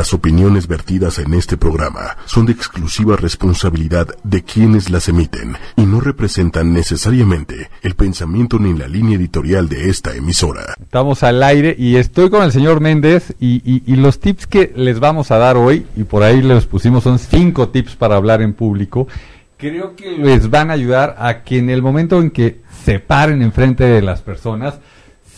Las opiniones vertidas en este programa son de exclusiva responsabilidad de quienes las emiten y no representan necesariamente el pensamiento ni la línea editorial de esta emisora. Estamos al aire y estoy con el señor Méndez y, los tips que les vamos a dar hoy, y por ahí les pusimos, son cinco tips para hablar en público, creo que les van a ayudar a que en el momento en que se paren enfrente de las personas,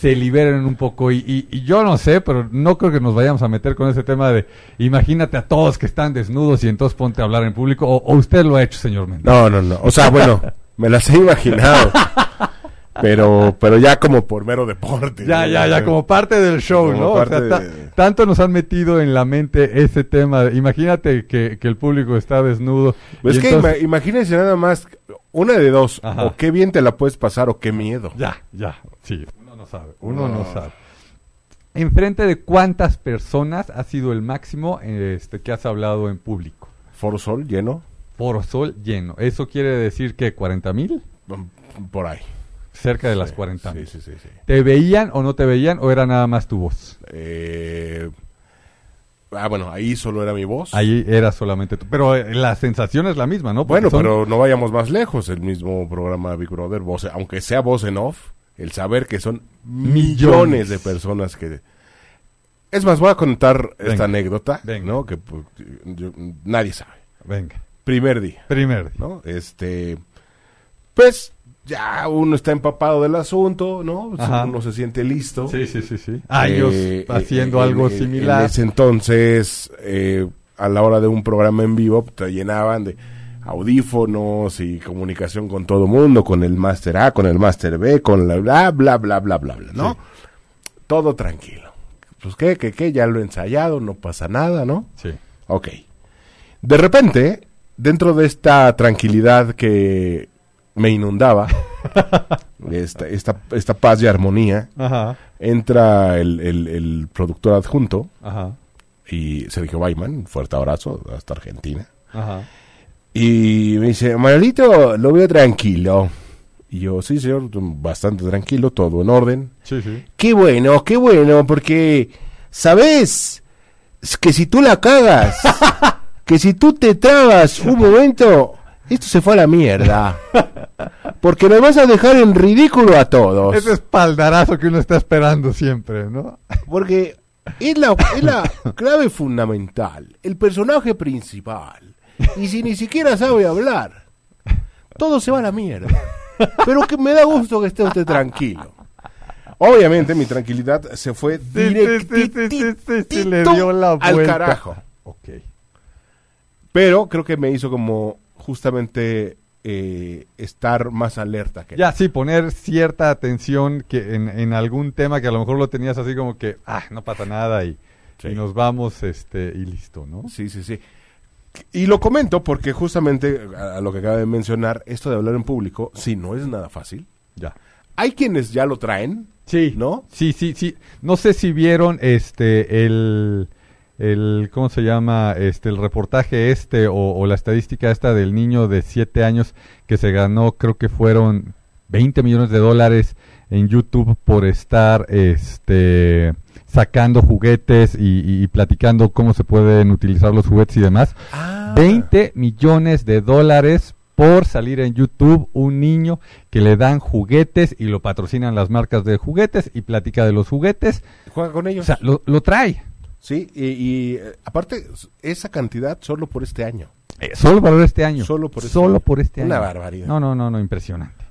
se liberen un poco y, y- y yo no sé, pero no creo que nos vayamos a meter con ese tema de imagínate a todos que están desnudos y entonces ponte a hablar en público o, o usted lo ha hecho, señor Méndez. No, no, no. O sea, bueno, me las he imaginado. Pero, pero ya como por mero deporte. Ya, ya, ya, como parte del show, ¿no? O sea, de- tanto nos han metido en la mente ese tema. de- imagínate que, que el público está desnudo. Pues es que entonces- ima- imagínense nada más, una de dos, Ajá. o qué bien te la puedes pasar o qué miedo. Ya, ya, sí, sabe, uno no, No. sabe. ¿Enfrente de cuántas personas ha sido el máximo este, que has hablado en público? Foro Sol lleno, Foro Sol lleno. ¿Eso quiere decir que 40 mil? mm, por ahí. Cerca de las Sí, 40 Sí, mil. sí, sí. sí. ¿Te veían o no te veían o era nada más tu voz? Eh, ah, bueno, ahí solo era mi voz. Ahí era solamente tú. Pero eh, la sensación es la misma, ¿no? Porque Bueno, son- pero no vayamos más lejos. El mismo programa Big Brother, voz, aunque sea voz en off, el saber que son millones, Millones. de personas que... Es más, voy a contar Venga. esta anécdota, Venga. ¿no? Que pues, yo- nadie sabe. Venga, Primer día, primero. ¿no? Este, pues ya uno está empapado del asunto, ¿no? Ajá. Uno se siente listo. Sí, sí, sí, sí. Años Eh, haciendo eh, algo en- en- similar. En ese entonces, eh, a la hora de un programa en vivo, te llenaban de audífonos y comunicación con todo mundo, con el Master A, con el Master B, con la bla, bla, bla, bla, bla, bla, ¿no? Sí. Todo tranquilo. Pues qué, qué, qué, ya lo he ensayado, no pasa nada, ¿no? Sí. Ok. De repente, dentro de esta tranquilidad que me inundaba, esta, esta, esta paz y armonía, Ajá, entra el, el- el productor adjunto ajá, y Sergio un fuerte abrazo hasta Argentina. ajá. Y me dice, Manuelito, lo veo tranquilo. Y yo, sí, señor, bastante tranquilo, todo en orden. Sí, sí. Qué bueno, qué bueno, porque, ¿sabes? Es que si tú la cagas, que si tú te trabas un momento, esto se fue a la mierda. Porque nos vas a dejar en ridículo a todos. Ese espaldarazo que uno está esperando siempre, ¿no? Porque es la, es la clave fundamental, el personaje principal. Y si ni siquiera sabe hablar, todo se va a la mierda. Pero que me da gusto que esté usted tranquilo. Obviamente mi tranquilidad se fue la al carajo. Ok. Pero creo que me hizo como justamente eh, estar más alerta. Que Ya, sí, poner cierta atención que en, en algún tema que a lo mejor lo tenías así como que, ah, no pasa nada y, Sí. y nos vamos este y listo, ¿no? Sí, sí, sí. Y lo comento porque justamente a, lo que acaba de mencionar, esto de hablar en público, sí, no es nada fácil. Ya. Hay quienes ya lo traen, Sí. ¿no? Sí, sí, sí. No sé si vieron este el el ¿cómo se llama? Este el reportaje este o, o la estadística esta del niño de 7 años que se ganó, creo que fueron 20 millones de dólares en YouTube por estar este sacando juguetes y, platicando cómo se pueden utilizar los juguetes y demás. Ah. 20 millones de dólares por salir en YouTube un niño que le dan juguetes y lo patrocinan las marcas de juguetes y platica de los juguetes. Juega con O ellos. sea, lo, lo trae. sí, y, y, eh, aparte, esa cantidad solo por este año. Eh, solo para este año. Solo por este Solo año. por este año. Una barbaridad. No, no, no, no, impresionante.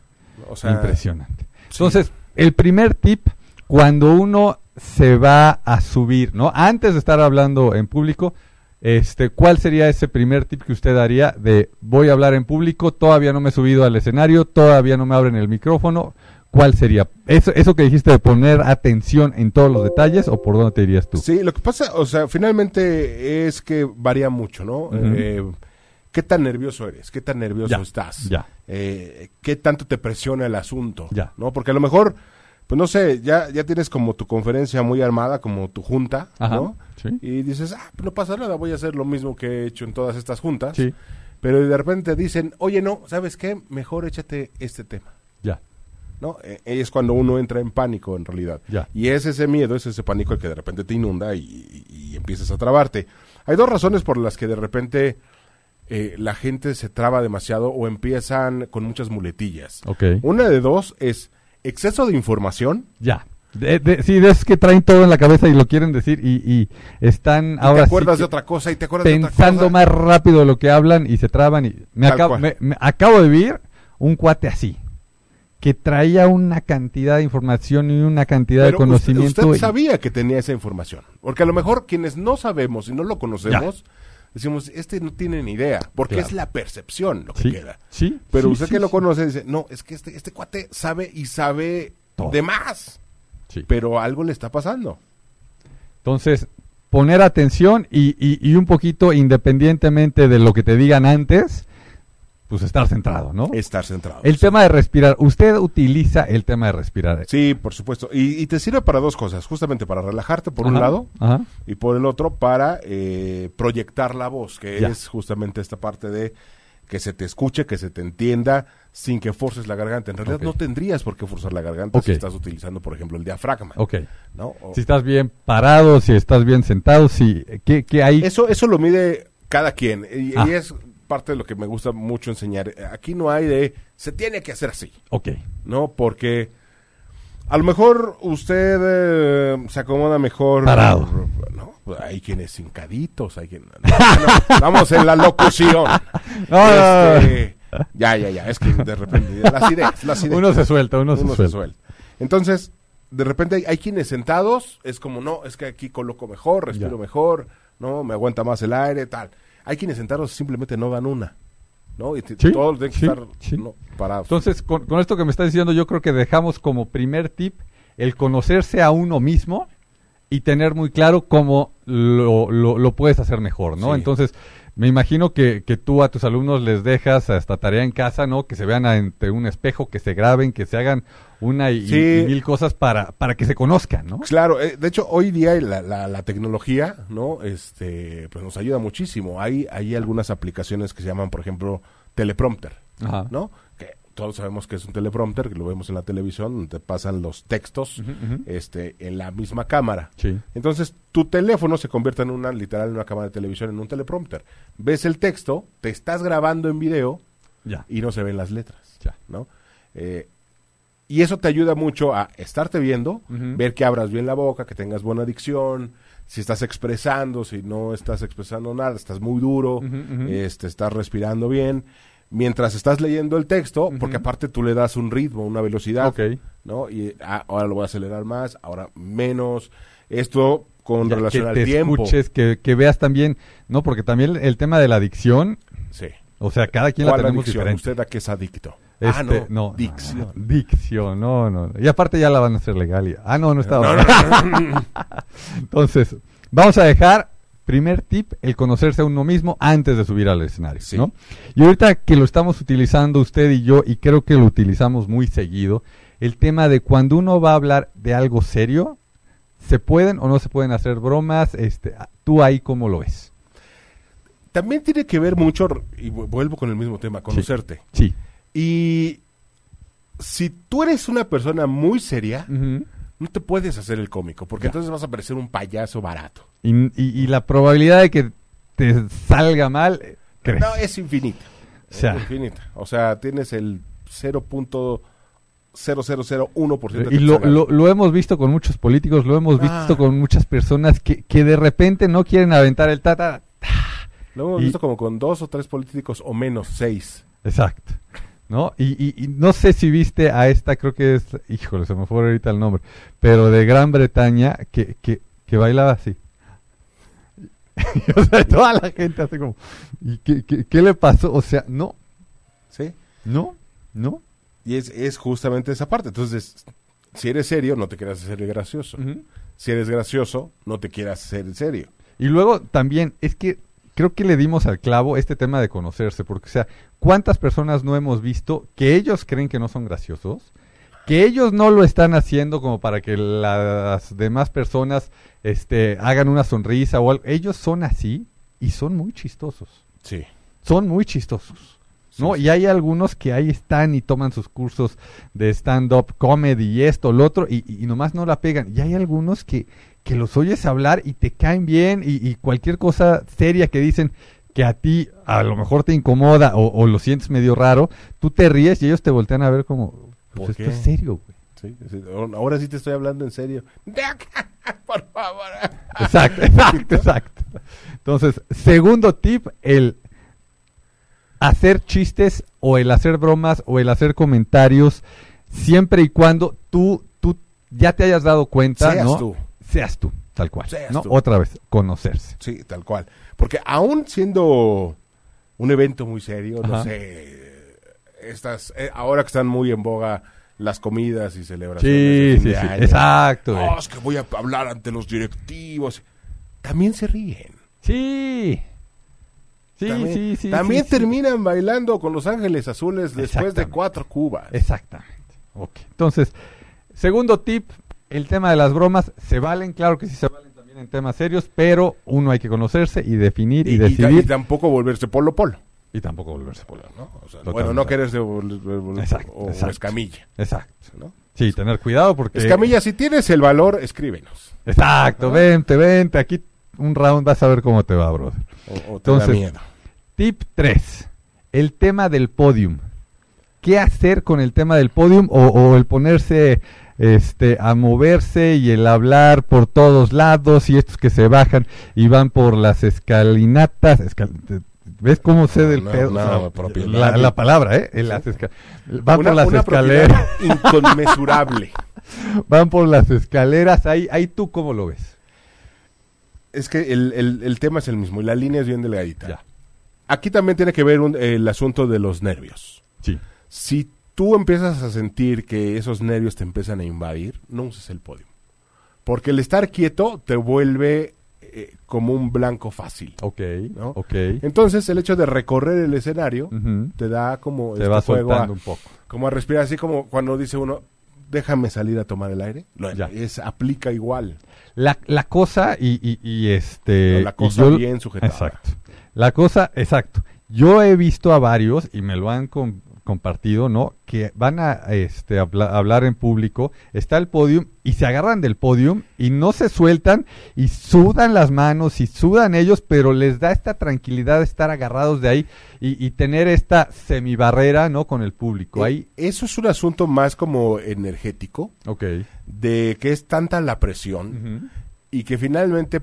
O sea, impresionante. sí. Entonces, el primer tip, cuando uno se va a subir, ¿no? Antes de estar hablando en público, este, ¿cuál sería ese primer tip que usted daría de voy a hablar en público, todavía no me he subido al escenario, todavía no me abren el micrófono? ¿Cuál sería? ¿Eso, eso que dijiste de poner atención en todos los detalles o por dónde te irías tú? Sí, lo que pasa, o sea, finalmente es que varía mucho, ¿no? Eh, ¿Qué tan nervioso eres? ¿Qué tan nervioso Ya, estás? ya. Eh, ¿Qué tanto te presiona el asunto? Ya. ¿No? Porque a lo mejor, pues no sé, ya, ya tienes como tu conferencia muy armada, como tu junta, Ajá, ¿no? sí. Y dices, ah, pues no pasa nada, voy a hacer lo mismo que he hecho en todas estas juntas. Sí, Pero de repente dicen, oye, no, ¿sabes qué? Mejor échate este tema. ya. ¿no? Eh, es cuando uno entra en pánico en realidad. Ya. Y es ese miedo, es ese pánico el que de repente te inunda y, empiezas a trabarte. Hay dos razones por las que de repente eh, la gente se traba demasiado o empiezan con muchas muletillas. Ok. Una de dos es exceso de información. Ya. De, de- sí, de esos que traen todo en la cabeza y lo quieren decir y, y están y ahora te acuerdas de otra cosa y te acuerdas de otra pensando cosa. más rápido de lo que hablan y se traban. Y me, acabo, me- me acabo de vivir un cuate así, que traía una cantidad de información y una cantidad Pero de conocimiento. Usted, usted y- sabía que tenía esa información. Porque a lo mejor quienes no sabemos y no lo conocemos, decimos, este no tiene ni idea. Porque Claro. es la percepción lo que sí, queda. sí, Pero sí, usted sí, que lo conoce dice, no, es que este, este cuate sabe y sabe Todo. de más. Sí. Pero algo le está pasando. Entonces, poner atención y, y- y un poquito independientemente de lo que te digan antes, pues estar centrado, ¿no? Estar centrado. El sí. tema de respirar, usted utiliza el tema de respirar. Sí, por supuesto. Y, y te sirve para dos cosas. Justamente para relajarte por un lado Ajá. y por el otro para eh, proyectar la voz, que Ya. es justamente esta parte de que se te escuche, que se te entienda sin que forces la garganta. En realidad no tendrías por qué forzar la garganta si estás utilizando, por ejemplo, el diafragma. Ok. ¿no? O- Si estás bien parado, si estás bien sentado, si... ¿Qué, qué hay? Eso, eso lo mide cada quien. Y, Ah. y es parte de lo que me gusta mucho enseñar. Aquí no hay de se tiene que hacer así. Ok. ¿no? Porque a lo mejor usted eh, se acomoda mejor. Parado. ¿no? Hay quienes hincaditos, hay quien... no, no, vamos en la locución. No, Este, ya, ya, ya. Es que de repente las ideas, las ideas. Uno se suelta, uno, Uno se se suelta. suelta. Entonces, de repente hay, hay quienes sentados, es como, no, es que aquí coloco mejor, respiro Ya. mejor, no, me aguanta más el aire, tal. Hay quienes sentados simplemente no dan una, ¿no? Y Sí, todos tienen que sí, estar sí. ¿no? parados. Entonces, con, con esto que me estás diciendo, yo creo que dejamos como primer tip el conocerse a uno mismo y tener muy claro cómo lo, lo- lo puedes hacer mejor, ¿no? Entonces, me imagino que, que tú a tus alumnos les dejas esta tarea en casa, ¿no? Que se vean ante un espejo, que se graben, que se hagan una y, Sí. y mil cosas para, para que se conozcan, ¿no? Claro, eh, de hecho hoy día la, la, la tecnología, ¿no? Este, pues nos ayuda muchísimo. Hay, hay algunas aplicaciones que se llaman, por ejemplo, teleprompter, Ajá. ¿no? Que todos sabemos que es un teleprompter, que lo vemos en la televisión, donde te pasan los textos, este, en la misma cámara. Sí. Entonces, tu teléfono se convierte en una, literal, en una cámara de televisión, en un teleprompter. Ves el texto, te estás grabando en video Ya. y no se ven las letras, Ya. ¿no? Eh, y eso te ayuda mucho a estarte viendo, ver que abras bien la boca, que tengas buena dicción, si estás expresando, si no estás expresando nada, estás muy duro, este, estás respirando bien. Mientras estás leyendo el texto, porque aparte tú le das un ritmo, una velocidad, Ok. ¿no? Y ah, ahora lo voy a acelerar más, ahora menos. Esto con Ya, relación que al te tiempo. escuches, que, que veas también, ¿no? Porque también el tema de la adicción, Sí. O sea, cada quien la ¿Cuál tenemos adicción? diferente. ¿Usted a qué es adicto? ah, Este, no, no, dicción. no, dicción, no, no. Y aparte ya la van a hacer legal. y- ah, no, no estaba. Entonces, vamos a dejar, primer tip, el conocerse a uno mismo antes de subir al escenario, Sí. ¿no? Y ahorita que lo estamos utilizando usted y yo, y creo que lo utilizamos muy seguido, el tema de cuando uno va a hablar de algo serio, ¿se pueden o no se pueden hacer bromas? Este, ¿Tú ahí cómo lo ves? También tiene que ver mucho, y vu- vuelvo con el mismo tema, conocerte. Sí. Y si tú eres una persona muy seria, no te puedes hacer el cómico, porque Ya. entonces vas a parecer un payaso barato. y, y- y la probabilidad de que te salga mal, eh, crece. No, es infinita. O sea. Es infinita. O sea, tienes el 0.0001% de Y lo, lo, lo hemos visto con muchos políticos, lo hemos Ah. visto con muchas personas que, que de repente no quieren aventar el tata. Lo hemos Y- visto como con dos o tres políticos o menos, seis. Exacto. ¿No? Y, y- y no sé si viste a esta, creo que es, híjole, se me fue ahorita el nombre, pero de Gran Bretaña que, que, que bailaba así. O sea, toda la gente así como, ¿y qué, qué, qué le pasó? O sea, no, ¿Sí? no, no. Y es, es justamente esa parte. Entonces, si eres serio, no te quieras hacer gracioso. Si eres gracioso, no te quieras hacer serio. Y luego también es que creo que le dimos al clavo este tema de conocerse, porque o sea, ¿cuántas personas no hemos visto que ellos creen que no son graciosos? Que ellos no lo están haciendo como para que las demás personas este, hagan una sonrisa o algo. Ellos son así y son muy chistosos. Sí. Son muy chistosos. ¿no? Y hay algunos que ahí están y toman sus cursos de stand-up comedy y esto, lo otro, y, y nomás no la pegan. Y hay algunos que, que los oyes hablar y te caen bien y, y cualquier cosa seria que dicen que a ti a lo mejor te incomoda o, o lo sientes medio raro, tú te ríes y ellos te voltean a ver como, pues ¿Por esto qué? es serio, güey. Sí, sí, Ahora sí te estoy hablando en serio. Por favor. Exacto, exacto, exacto. Entonces, segundo tip, el hacer chistes o el hacer bromas o el hacer comentarios siempre y cuando tú, tú ya te hayas dado cuenta, Seas ¿no? tú. Seas tú, tal cual. Seas ¿no? tú. Otra vez, conocerse. Sí, tal cual. Porque aún siendo un evento muy serio, no sé, estas, eh, ahora que están muy en boga las comidas y celebraciones. Sí, de fin sí, de sí, año. exacto. No, es que voy a hablar ante los directivos. También se ríen. Sí. Sí, también sí, sí. también sí, sí. terminan bailando con los ángeles azules después de cuatro cubas. Exactamente. Ok. Entonces, segundo tip, el tema de las bromas, se valen, claro que sí se valen también en temas serios, pero uno hay que conocerse y definir y, y, y- decidir y tampoco volverse polo polo. y tampoco volverse por ¿no? O sea, bueno, no quererse vol- vol- Exacto, o, exacto. escamilla. Exacto. ¿no? Sí, tener cuidado porque... Escamilla, si tienes el valor, escríbenos. Exacto, vente, vente, aquí un round vas a ver cómo te va, brother. O, o te da miedo. Tip 3. El tema del podium. ¿Qué hacer con el tema del podium o, o el ponerse este, a moverse y el hablar por todos lados y estos que se bajan y van por las escalinatas? escal- ¿Ves cómo sé del no, pedo? no, O sea, la, la palabra, ¿eh? En las esca- van Una- por las escaleras. inconmensurable. Van por las escaleras. Ahí, ahí tú cómo lo ves. es que el, el- el tema es el mismo y la línea es bien delgadita. Ya. Aquí también tiene que ver un- el asunto de los nervios. Sí. Si tú empiezas a sentir que esos nervios te empiezan a invadir, no uses el podio. Porque el estar quieto te vuelve eh, como un blanco fácil. Ok. ¿No? Ok. Entonces, el hecho de recorrer el escenario te da como Se este va juego a, soltando un poco. como a respirar, así como cuando dice uno, déjame salir a tomar el aire. Lo- Ya. es, aplica igual. La, la cosa y, y- y, este... No, la y cosa yo- bien sujetada. Exacto. La cosa, exacto. Yo he visto a varios y me lo han com- compartido, ¿no? Que van a este, habla- hablar en público, está el podium y se agarran del podium y no se sueltan y sudan las manos y sudan ellos, pero les da esta tranquilidad de estar agarrados de ahí y, y tener esta semibarrera, ¿no? Con el público. Ahí, Eh, Eso es un asunto más como energético, ok. de que es tanta la presión y que finalmente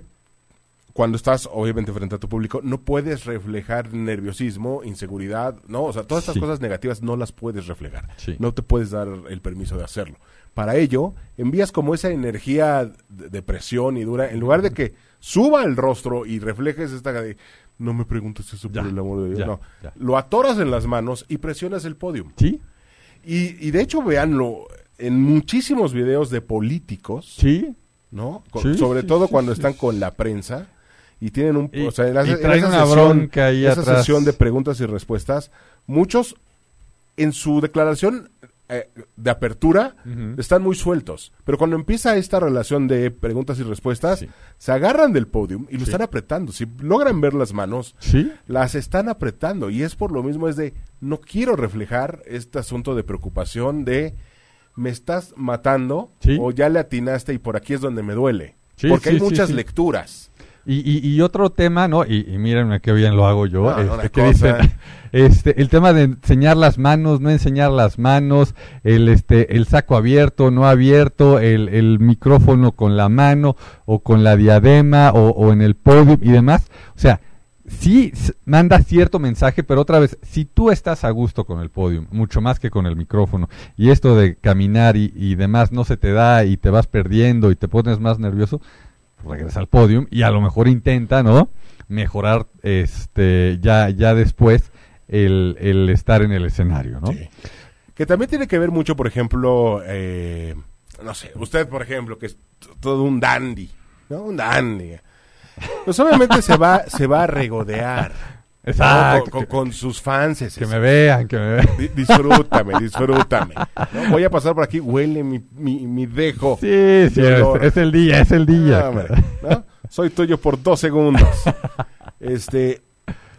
cuando estás obviamente frente a tu público no puedes reflejar nerviosismo, inseguridad, no, o sea, todas estas Sí. cosas negativas no las puedes reflejar. Sí. No te puedes dar el permiso de hacerlo. Para ello, envías como esa energía de, de presión y dura en lugar de que suba el rostro y reflejes esta de no me preguntes eso Ya, por el amor de Dios, ya, no. ya. Lo atoras en las manos y presionas el podium. ¿Sí? Y, y de hecho, véanlo en muchísimos videos de políticos, ¿Sí? ¿no? Con- Sí, sobre sí, todo sí, cuando están con la prensa y tienen un... Y- o sea, en, la- y en traen esa una sesión, bronca ahí esa atrás. sesión de preguntas y respuestas, muchos en su declaración eh, de apertura están muy sueltos. Pero cuando empieza esta relación de preguntas y respuestas, Sí. se agarran del podium y lo Sí. están apretando. Si logran ver las manos, ¿Sí? las están apretando y es por lo mismo es de no quiero reflejar este asunto de preocupación de me estás matando o ya le atinaste y por aquí es donde me duele Sí, porque sí, hay muchas sí. lecturas Y, y, y otro tema, ¿no? Y, y mírenme qué bien lo hago yo. No, este, que dicen, este, el tema de enseñar las manos, no enseñar las manos, el, este, el saco abierto, no abierto, el, el micrófono con la mano o con la diadema o, o en el podio y demás. O sea, sí manda cierto mensaje, pero otra vez, si tú estás a gusto con el podium, mucho más que con el micrófono, y esto de caminar y, y demás no se te da y te vas perdiendo y te pones más nervioso, regresa al podium y a lo mejor intenta, ¿no? Mejorar este ya, ya después el, el estar en el escenario, ¿no? Que también tiene que ver mucho por ejemplo eh, no sé usted por ejemplo que es todo un dandy no un dandy pues obviamente se va se va a regodear. Exacto. con, sus fans Que me vean, que me vean. Di- disfrútame, disfrútame. ¿no? Voy a pasar por aquí, huele mi, mi, mi dejo. Sí, sí, es, es el día, es el día. Ah, hombre, ¿no? Soy tuyo por dos segundos. Este,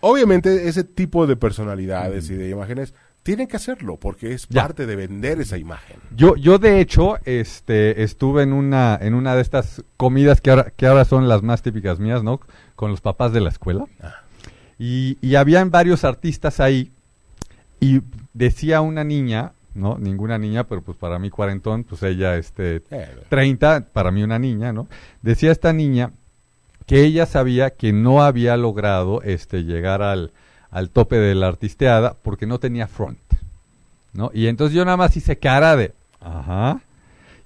Obviamente ese tipo de personalidades y de imágenes tienen que hacerlo porque es Ya. parte de vender esa imagen. Yo, yo de hecho, este, estuve en una, en una de estas comidas que ahora, que ahora son las más típicas mías, ¿no? Con los papás de la escuela. Ah. Y, y habían varios artistas ahí. Y decía una niña, ¿no? Ninguna niña, pero pues para mí cuarentón, pues ella, este, Eh, 30, para mí una niña, ¿no? Decía esta niña que ella sabía que no había logrado este llegar al, al tope de la artisteada porque no tenía front, ¿no? Y entonces yo nada más hice cara de, ajá,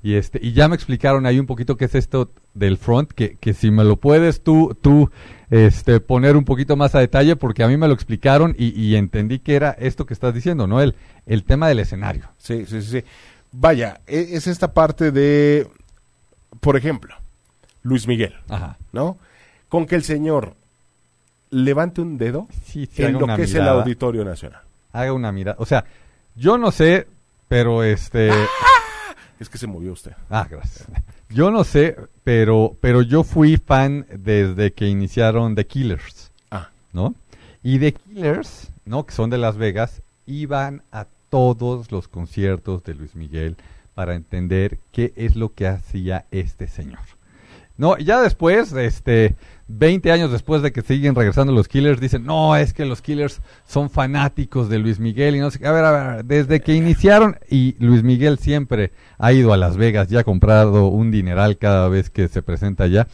y este y ya me explicaron ahí un poquito qué es esto del front, que, que si me lo puedes tú tú este poner un poquito más a detalle porque a mí me lo explicaron y, y entendí que era esto que estás diciendo, ¿no? El el tema del escenario. Sí, sí, sí. Vaya, e- es esta parte de, por ejemplo, Luis Miguel, Ajá. ¿no? Con que el señor levante un dedo Sí, sí, en lo que es el. Auditorio Nacional. haga una mirada. O sea, yo no sé, pero este... Es que se movió usted. Ah, gracias. Yo no sé, pero, pero yo fui fan desde que iniciaron The Killers, Ah, ¿no? Y The Killers, ¿no? Que son de Las Vegas, iban a todos los conciertos de Luis Miguel para entender qué es lo que hacía este señor. No, ya después, este, 20 años después de que siguen regresando los Killers, dicen, no, es que los Killers son fanáticos de Luis Miguel y no sé. A ver, a ver, desde que iniciaron, y Luis Miguel siempre ha ido a Las Vegas y ha comprado un dineral cada vez que se presenta allá.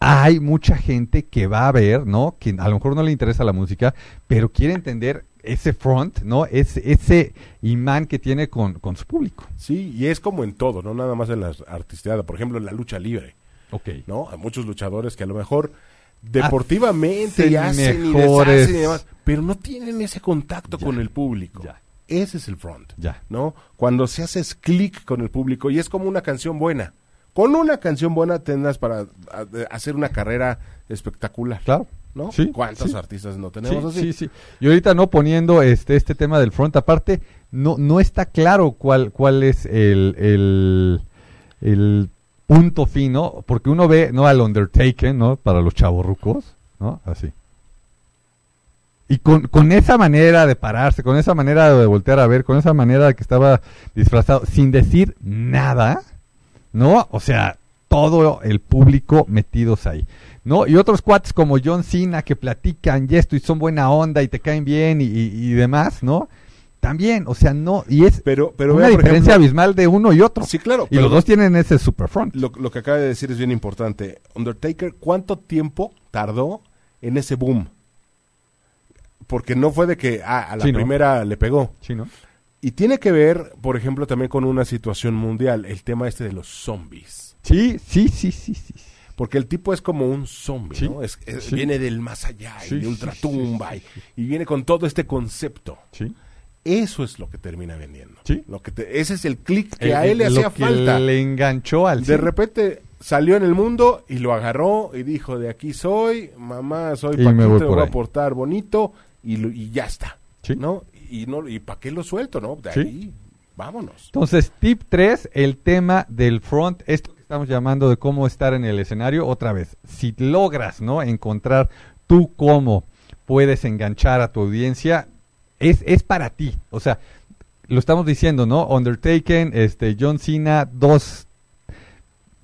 Hay mucha gente que va a ver, ¿no? Que a lo mejor no le interesa la música, pero quiere entender ese front, ¿no? Ese, ese imán que tiene con, con su público. sí, y es como en todo, no nada más en la artisteada. Por ejemplo, en la lucha libre, Ok. ¿no? Hay muchos luchadores que a lo mejor deportivamente Hacen y hacen y mejores. deshacen y demás, pero no tienen ese contacto Ya, con el público. ya. Ese es el front. Ya. ¿no? Cuando se haces clic con el público y es como una canción buena. Con una canción buena tendrás para hacer una carrera espectacular. Claro. ¿No? Sí, ¿Cuántos sí. artistas no tenemos sí, así? sí, sí. Y ahorita no poniendo este este tema del front aparte, no no está claro cuál cuál es el el, el punto fino, porque uno ve no al Undertaken, ¿no? Para los chavorrucos, ¿no? Así. Y con, con esa manera de pararse, con esa manera de voltear a ver, con esa manera de que estaba disfrazado, sin decir nada, ¿no? O sea, todo el público metidos ahí, ¿no? Y otros cuates como John Cena que platican y esto y son buena onda y te caen bien y, y- y demás, ¿no? También, o sea, no, y es Pero, pero una vea, diferencia ejemplo- abismal de uno y otro. Sí, claro. y los dos tienen ese super front. lo, lo que acaba de decir es bien importante. Undertaker, ¿cuánto tiempo tardó en ese boom? Porque no fue de que ah, a la Sí, ¿no? primera le pegó. Sí, ¿no? Y tiene que ver, por ejemplo, también con una situación mundial, el tema este de los zombies. Sí, sí, sí, sí, sí. Porque el tipo es como un zombie, Sí, ¿no? Es, es- sí. Viene del más allá y de ultratumba y- y, viene con todo este concepto. Sí. Eso es lo que termina vendiendo. Sí. Lo que te- ese es el clic que Eh, a él le eh, hacía falta. le enganchó al De repente salió en el mundo y lo agarró y dijo, de aquí soy, mamá, soy Y Paquito, voy por voy a portar bonito y, lo- y ya está. Sí. ¿No? Y no y para qué lo suelto, ¿no? De ahí, vámonos. Entonces, tip 3, el tema del front, esto que estamos llamando de cómo estar en el escenario, otra vez, si logras, ¿no? Encontrar tú cómo puedes enganchar a tu audiencia, es, es para ti. O sea, lo estamos diciendo, ¿no? Undertaken, este, John Cena, dos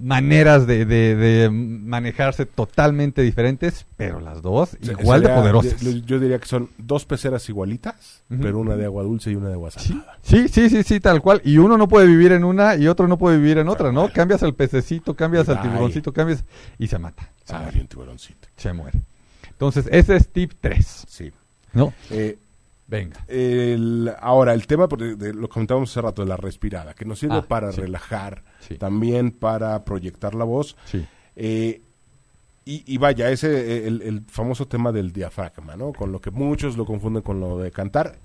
maneras de, de- de manejarse totalmente diferentes, pero las dos igual de poderosas. Yo, yo diría que son dos peceras igualitas, pero una de agua dulce y una de agua Sí, salada. sí, sí, sí, sí, tal cual. Y uno no puede vivir en una y otro no puede vivir en otra, ¿no? Cambias al pececito, cambias al tiburoncito, cambias y se mata. Se, muere, tiburoncito. se muere. Entonces, ese es tip 3, Sí. ¿no? Eh, Venga. el- ahora, el tema, porque de- lo comentábamos hace rato, de la respirada, que nos sirve Ah, para sí. relajar, Sí. también para proyectar la voz. Sí. Eh, y, y vaya, ese eh, el, el famoso tema del diafragma, ¿no? Con lo que muchos lo confunden con lo de cantar.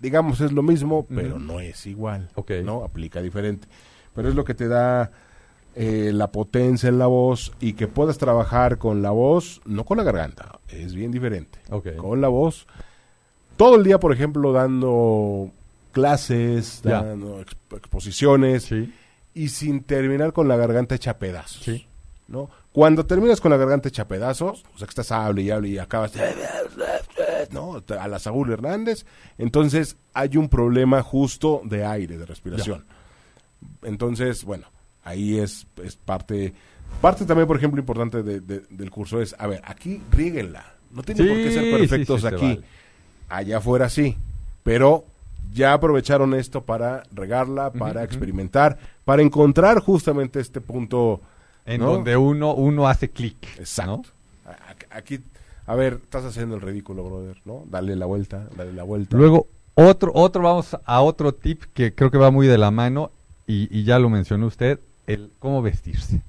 Digamos, es lo mismo, pero no es igual. Ok. ¿No? Aplica diferente. Pero es lo que te da eh, la potencia en la voz y que puedas trabajar con la voz, no con la garganta, es bien diferente. Ok. Con la voz. Todo el día, por ejemplo, dando clases, dando exp- exposiciones Sí. y sin terminar con la garganta hecha pedazos. Sí. ¿no? Cuando terminas con la garganta hecha pedazos, o sea que estás hable y hable y acabas ¿no? A la Saúl Hernández. Entonces hay un problema justo de aire, de respiración. Entonces, bueno, ahí es, es parte... Parte también, por ejemplo, importante de- de- del curso es, a ver, aquí ríguenla. No tiene por qué ser Sí, perfectos sí, sí, aquí. vale. Allá afuera sí. Pero ya aprovecharon esto para regarla, para experimentar, para encontrar justamente este punto En ¿no? donde uno, uno hace clic. Exacto. Aquí, a ver, estás haciendo el ridículo, brother, ¿no? Dale la vuelta, dale la vuelta. Luego, otro, otro, vamos a otro tip que creo que va muy de la mano y, y ya lo mencionó usted, el cómo vestirse.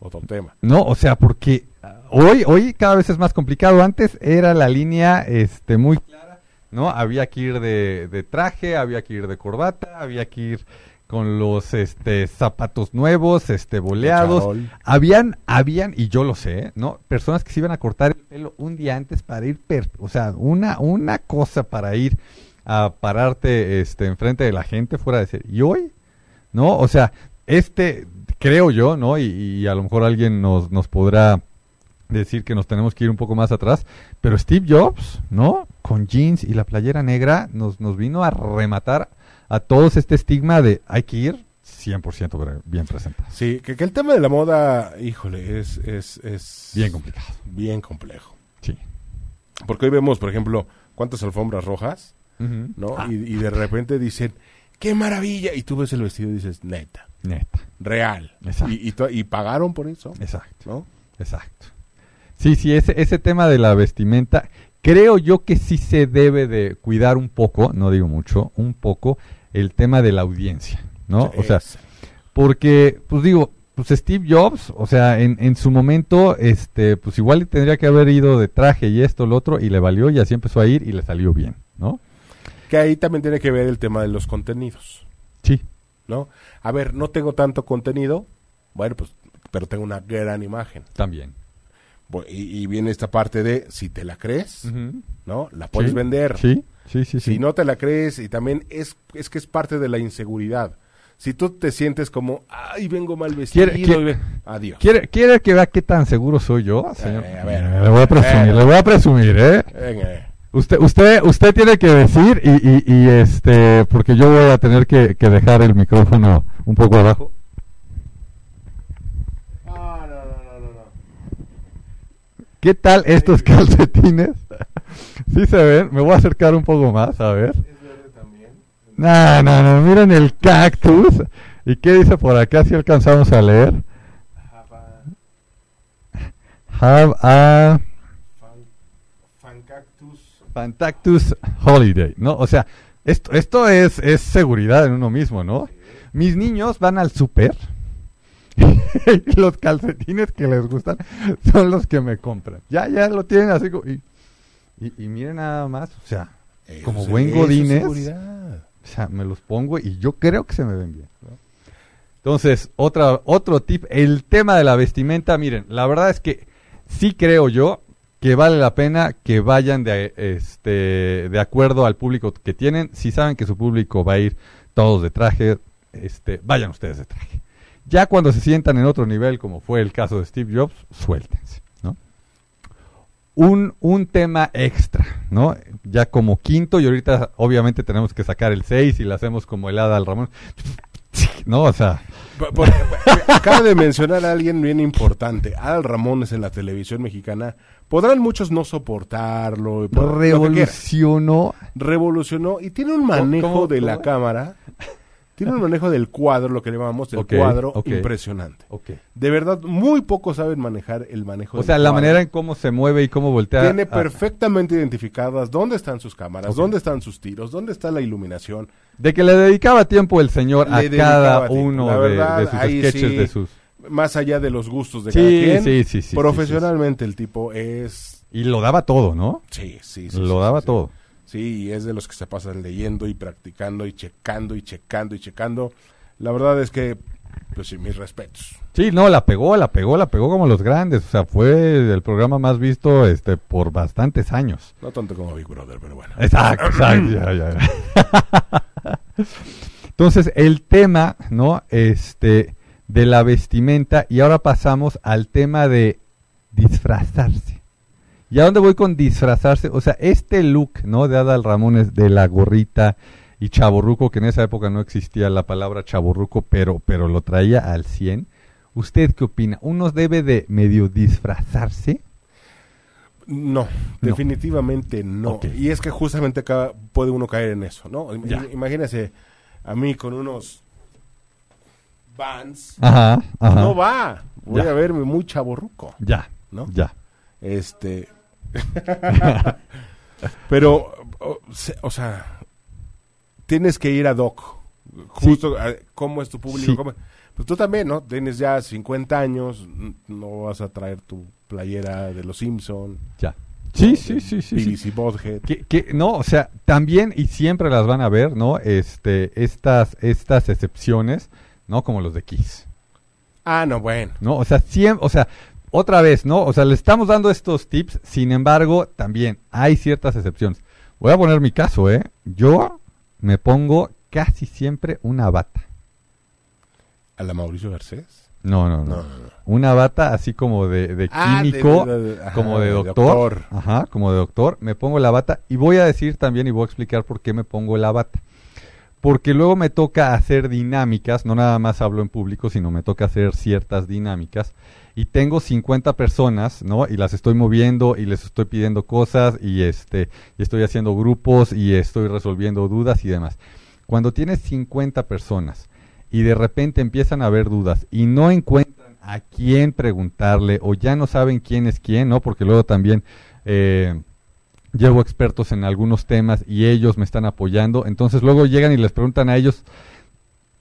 Otro tema. No, o sea, porque ah, hoy, hoy cada vez es más complicado. Antes era la línea este, muy clara, ¿no? Había que ir de, de traje, había que ir de corbata, había que ir con los este, zapatos nuevos, este, boleados. Habían, habían, y yo lo sé, ¿no? Personas que se iban a cortar el pelo un día antes para ir, per- o sea, una, una cosa para ir a pararte este, enfrente de la gente fuera de ser. Y hoy, ¿no? O sea, este, creo yo, ¿no? Y, y a lo mejor alguien nos, nos podrá decir que nos tenemos que ir un poco más atrás, pero Steve Jobs, ¿no? Con jeans y la playera negra nos, nos vino a rematar a todos este estigma de hay que ir 100% bre- bien presentados. Sí, que, que el tema de la moda, híjole, es, es, es Bien complicado. bien complejo. Sí. Porque hoy vemos, por ejemplo, cuántas alfombras rojas. ¿no? Ah, Y, y de repente dicen, ¡qué maravilla! Y tú ves el vestido y dices, neta, neta. real. Exacto. Y, y, to- y pagaron por eso, Exacto. ¿no? Exacto. Sí, sí, ese, ese tema de la vestimenta, creo yo que sí se debe de cuidar un poco, no digo mucho, un poco el tema de la audiencia, ¿no? O sea, Es- porque, pues digo, pues Steve Jobs, o sea, en, en su momento, este, pues igual tendría que haber ido de traje y esto, lo otro, y le valió y así empezó a ir y le salió bien, ¿no? que ahí también tiene que ver el tema de los contenidos. ¿No? A ver, no tengo tanto contenido, bueno, pues, pero tengo una gran imagen. También. Y, y viene esta parte de, si te la crees. ¿no? La puedes Sí. vender. Sí, sí, sí, sí. Si no te la crees, y también es, es que es parte de la inseguridad. Si tú te sientes como, ay, vengo mal vestido, Quiere- quiere- adiós. ¿Quiere, ¿Quiere que vea qué tan seguro soy yo, señor? Eh, a ver. le voy a presumir, Eh. le voy a presumir, ¿eh? Venga, eh. Usted, usted, usted tiene que decir y, y, y, este, porque yo voy a tener que, que dejar el micrófono un poco abajo. ¿Qué tal estos calcetines? ¿Sí se ven? Me voy a acercar un poco más, a ver. No, no, no, miren el cactus. ¿Y qué dice por acá si alcanzamos a leer? Have a Fantactus Holiday, ¿no? O sea, esto, esto es, es seguridad en uno mismo, ¿no? Mis niños van al súper y los calcetines que les gustan son los que me compran. Ya, ya lo tienen así. Y, y- y miren nada más, o sea, Eso como es- buen godines, o sea, me los pongo y yo creo que se me ven bien. ¿no? Entonces, otra, otro tip, el tema de la vestimenta, miren, la verdad es que sí creo yo que vale la pena que vayan de, este, de acuerdo al público que tienen. Si saben que su público va a ir todos de traje, este, vayan ustedes de traje. Ya cuando se sientan en otro nivel, como fue el caso de Steve Jobs, suéltense, ¿no? Un, un tema extra, ¿no? Ya como quinto, y ahorita obviamente tenemos que sacar el 6 y le hacemos como helada al Ramón. ¿No? O sea, por- acaba de mencionar a alguien bien importante, Adal Ramones en la televisión mexicana. Podrán muchos no soportarlo, y por- revolucionó. revolucionó y tiene un manejo cómo- de la cámara, tiene un manejo del cuadro, lo que llamamos del Ok, cuadro, impresionante. De verdad, muy pocos saben manejar el manejo O del sea, la cuadro. manera en cómo se mueve y cómo voltea. Tiene ah, perfectamente identificadas dónde están sus cámaras, dónde están sus tiros, dónde está la iluminación. De que le dedicaba tiempo el señor a Le cada uno de- sus sketches, sí, de sus... Más allá de los gustos de Sí, cada quien, sí, sí, sí, profesionalmente el tipo es... Y lo daba todo, ¿no? Sí, sí, sí. lo sí, daba sí, todo. Sí, y es de los que se pasan leyendo y practicando y checando y checando y checando. La verdad es que, pues sí, mis respetos. Sí, no, la pegó, la pegó, la pegó como los grandes. O sea, fue el programa más visto este por bastantes años. No tanto como Big Brother, pero bueno. Exacto, exacto. ya, ya, ya. Entonces, el tema, ¿no? Este, de la vestimenta, y ahora pasamos al tema de disfrazarse. ¿Y a dónde voy con disfrazarse? O sea, este look, ¿no? De Adal Ramones, de la gorrita y chaborruco, que en esa época no existía la palabra chaborruco, pero, pero lo traía al 100. ¿Usted qué opina? ¿Uno debe de medio disfrazarse? No, definitivamente no. Y es que justamente acá puede uno caer en eso, ¿no? Ya. Imagínese a mí con unos Vans. Ajá, ajá. No va. Voy Ya. a verme muy chaborruco, Ya, ¿no? ya. Este. Pero, o, se- o sea, tienes que ir a Doc. Justo, a- ¿cómo es tu público? Sí. ¿Cómo- Pues tú también, ¿no? Tienes ya 50 años, no vas a traer tu playera de los Simpson. Ya. Sí, sí, sí, sí. sí. BBC Bothead. Que, que, no, o sea, también y siempre las van a ver, ¿no? Este, estas, estas excepciones, ¿no? Como los de Kiss, Ah, no, bueno. ¿no? O sea, siempre, o sea, otra vez, ¿no? O sea, le estamos dando estos tips, sin embargo, también hay ciertas excepciones. Voy a poner mi caso, ¿eh? Yo me pongo casi siempre una bata. ¿A la Mauricio Garcés? No, no, no. No, no, no. Una bata así como de, de Ah, químico, de- de- ajá, como de de doctor. doctor. Ajá, como de doctor. Me pongo la bata y voy a decir también y voy a explicar por qué me pongo la bata. Porque luego me toca hacer dinámicas, no nada más hablo en público, sino me toca hacer ciertas dinámicas. Y tengo 50 personas, ¿no? Y las estoy moviendo y les estoy pidiendo cosas y este y estoy haciendo grupos y estoy resolviendo dudas y demás. Cuando tienes 50 personas y de repente empiezan a haber dudas y no encuentran a quién preguntarle o ya no saben quién es quién, ¿no? Porque luego también eh, llevo expertos en algunos temas y ellos me están apoyando. Entonces luego llegan y les preguntan a ellos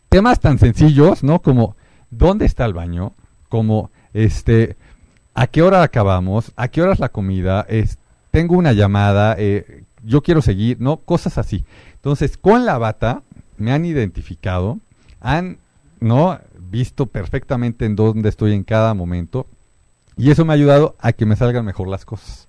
temas tan sencillos, ¿no? Como ¿dónde está el baño? Como este ¿a qué hora acabamos? ¿A qué hora es la comida? Es, tengo una llamada, eh, yo quiero seguir, ¿no? Cosas así. Entonces, con la bata me han identificado, han no visto perfectamente en dónde estoy en cada momento y eso me ha ayudado a que me salgan mejor las cosas.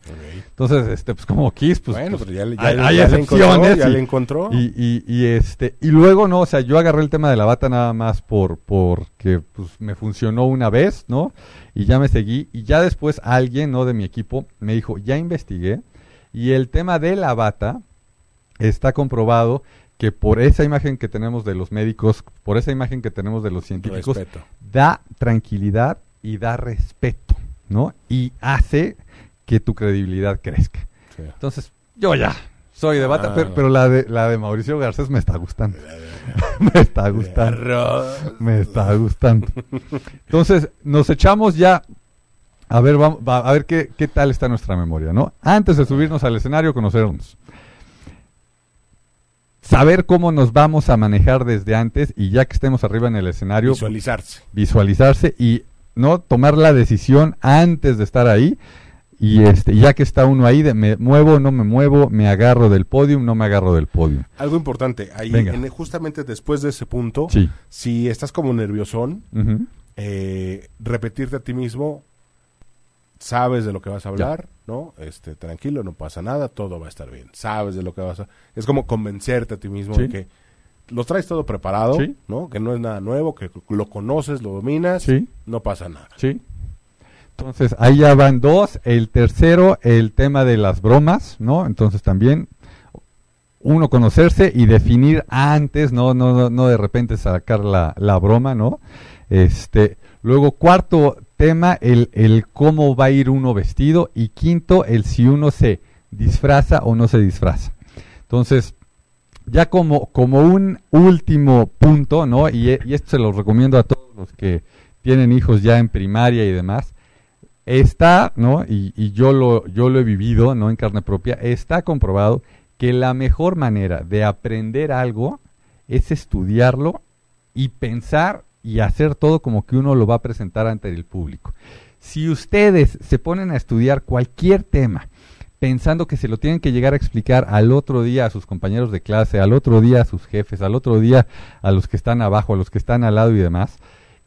Entonces, este, pues como Kiss, pues, bueno, pues, pero ya, hay, ya le encontró, excepciones ya y- le encontró. y, y, y, este y luego no, o sea, yo agarré el tema de la bata nada más por porque pues me funcionó una vez, ¿no? Y ya me seguí y ya después alguien, ¿no? de mi equipo me dijo, "Ya investigué y el tema de la bata está comprobado que por esa imagen que tenemos de los médicos, por esa imagen que tenemos de los científicos, Respeto. da tranquilidad y da respeto, ¿no? Y hace que tu credibilidad crezca. Sí. Entonces, yo ya soy de bata, Ah. pero, pero la de la de Mauricio Garcés me está gustando. me está gustando. Me está gustando. Entonces, nos echamos ya a ver, vamos, va- a ver qué, qué tal está nuestra memoria, ¿no? Antes de subirnos al escenario, conocernos. Saber cómo nos vamos a manejar desde antes y ya que estemos arriba en el escenario, Visualizarse. visualizarse y no tomar la decisión antes de estar ahí. Y este ya que está uno ahí de me muevo no me muevo me agarro del podium no me agarro del podium. Algo importante, ahí en- justamente después de ese punto, sí. si estás como nerviosón, eh, repetirte a ti mismo, sabes de lo que vas a hablar, ¿no? Este, tranquilo, no pasa nada, todo va a estar bien. Sabes de lo que vas a... Es como convencerte a ti mismo Sí. de que lo traes todo preparado, Sí. ¿no? Que no es nada nuevo, que lo conoces, lo dominas, sí. no pasa nada. sí. Entonces ahí ya van dos. El tercero el tema de las bromas no entonces también uno conocerse y definir antes no no no, no de repente sacar la, la broma no este luego cuarto tema el, el cómo va a ir uno vestido. Y quinto el si uno se disfraza o no se disfraza. Entonces ya como como un último punto no y, esto se lo recomiendo a todos los que tienen hijos ya en primaria y demás está, ¿no? Y, y yo lo yo lo he vivido, no en carne propia, está comprobado que la mejor manera de aprender algo es estudiarlo y pensar y hacer todo como que uno lo va a presentar ante el público. Si ustedes se ponen a estudiar cualquier tema pensando que se lo tienen que llegar a explicar al otro día a sus compañeros de clase, al otro día a sus jefes, al otro día a los que están abajo, a los que están al lado y demás,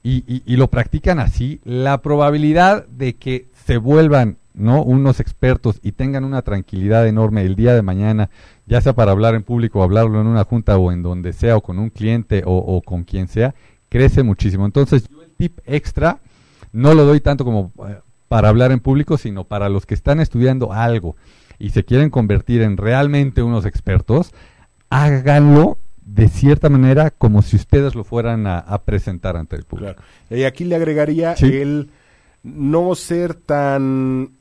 y, y- y lo practican así, la probabilidad de que se vuelvan no unos expertos y tengan una tranquilidad enorme el día de mañana, ya sea para hablar en público o hablarlo en una junta o en donde sea o con un cliente o, o con quien sea, crece muchísimo. Entonces, yo el tip extra no lo doy tanto como eh, para hablar en público, sino para los que están estudiando algo y se quieren convertir en realmente unos expertos, háganlo de cierta manera como si ustedes lo fueran a, a presentar ante el público. Claro. Y aquí le agregaría Sí. el no ser tan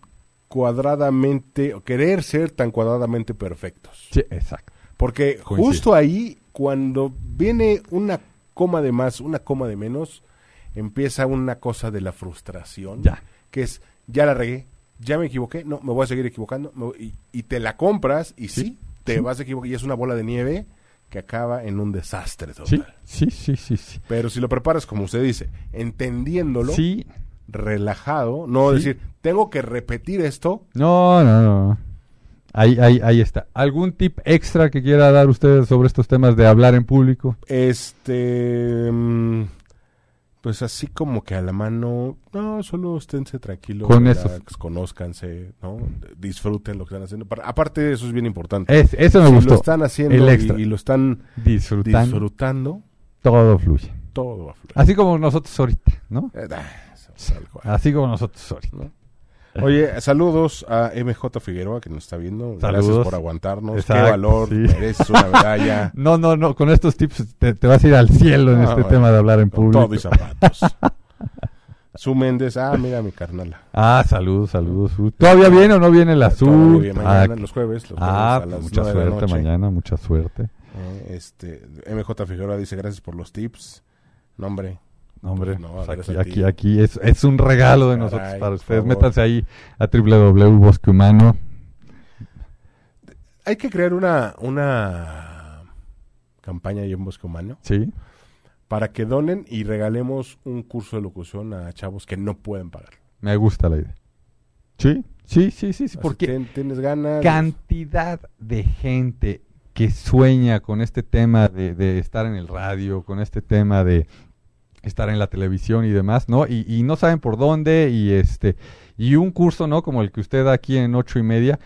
cuadradamente, o querer ser tan cuadradamente perfectos. Sí, exacto. Porque justo ahí, cuando viene una coma de más, una coma de menos, empieza una cosa de la frustración. Ya. Que es, ya la regué, ya me equivoqué, no, me voy a seguir equivocando. me voy- y, y te la compras y sí, Sí, te sí. vas a equivocar. Y es una bola de nieve que acaba en un desastre total. Sí, sí, sí, sí. Pero si lo preparas, como usted dice, entendiéndolo, Sí, relajado, no Sí. decir, tengo que repetir esto. no, no, no. Ahí, ahí, ahí está. ¿Algún tip extra que quiera dar usted sobre estos temas de hablar en público? Este. mm, Pues así como que a la mano, no, solo esténse tranquilos, Con relax, conózcanse, ¿no? Disfruten lo que están haciendo. Para- Aparte de eso es bien importante. Es, eso me si gustó. lo están haciendo el y, extra. y lo están Disfrutando. disfrutando, Todo fluye. todo va a fluir. Así como nosotros ahorita, ¿no? Eh, Así como nosotros ahorita. ¿no? Oye, saludos a MJ Figueroa que nos está viendo. Gracias Saludos. por aguantarnos. Exacto, Qué valor, sí. mereces una medalla. No, no, no, con estos tips te, te vas a ir al cielo en Ah, este bueno, tema de hablar en público. todo y zapatos. Su Méndez, ah, mira mi carnala. Ah, saludos, saludos. Uh, ¿Todavía viene o no viene la azul? bien, mañana, Ah, los jueves. Los ah, jueves a las mucha suerte mañana, mucha suerte. Eh, este, MJ Figueroa dice gracias por los tips. No, hombre. No, Hombre, Pues no, pues aquí, aquí, aquí es, es un regalo de Caray, nosotros para ustedes. Métanse ahí a www.bosque humano. Hay que crear una, una campaña ahí en Bosque Humano Sí, para que donen y regalemos un curso de locución a chavos que no pueden pagar. me gusta la idea. Sí, sí, sí, sí, sí porque ten- tienes ganas. cantidad de gente que sueña con este tema de, de estar en el radio, con este tema de estar en la televisión y demás, ¿no? Y, y no saben por dónde y este y un curso, ¿no? Como el que usted da aquí en ocho y media,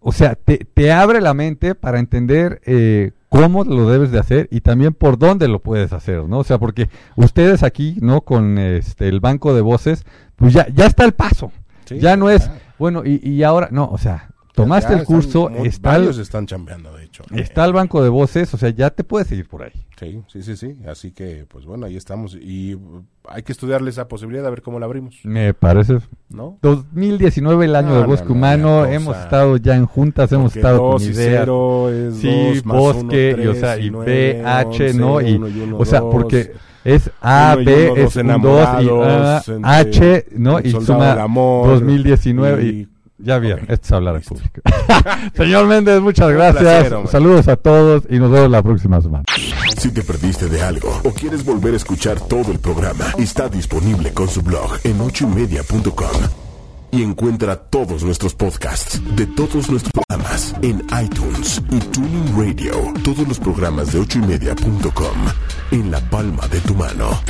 o sea, te, te abre la mente para entender eh, cómo lo debes de hacer y también por dónde lo puedes hacer, ¿no? O sea, porque ustedes aquí, ¿no? Con este el banco de voces, pues ya ya está el paso. Sí, ya no es, bueno, y, y ahora, no, o sea, tomaste Ya el curso, está el, varios están chambeando, de hecho. está el banco de voces, o sea, ya te puedes seguir por ahí. Sí, sí, sí, sí. Así que, pues bueno, ahí estamos. Y uh, hay que estudiarle esa posibilidad a ver cómo la abrimos, Me parece. ¿no? 2019, el año No, de no, Bosque no, Humano, hemos estado ya en juntas, hemos estado con dos ideas. Sí, dos bosque, uno, y, o tres, sea, y ¿no? Y, uno y uno, o sea, dos. porque es A, Uno B, es dos un 2 y entre H, ¿no? el Y suma del amor, 2019 y, y- ya vieron, Ok, esto es hablar en público. Señor Méndez, muchas gracias. placer. Saludos a todos y nos vemos la próxima semana. Si te perdiste de algo o quieres volver a escuchar todo el programa, está disponible con su blog en ochoymedia.com. Y encuentra todos nuestros podcasts de todos nuestros programas en iTunes y Tuning Radio. Todos los programas de ochoymedia.com en la palma de tu mano.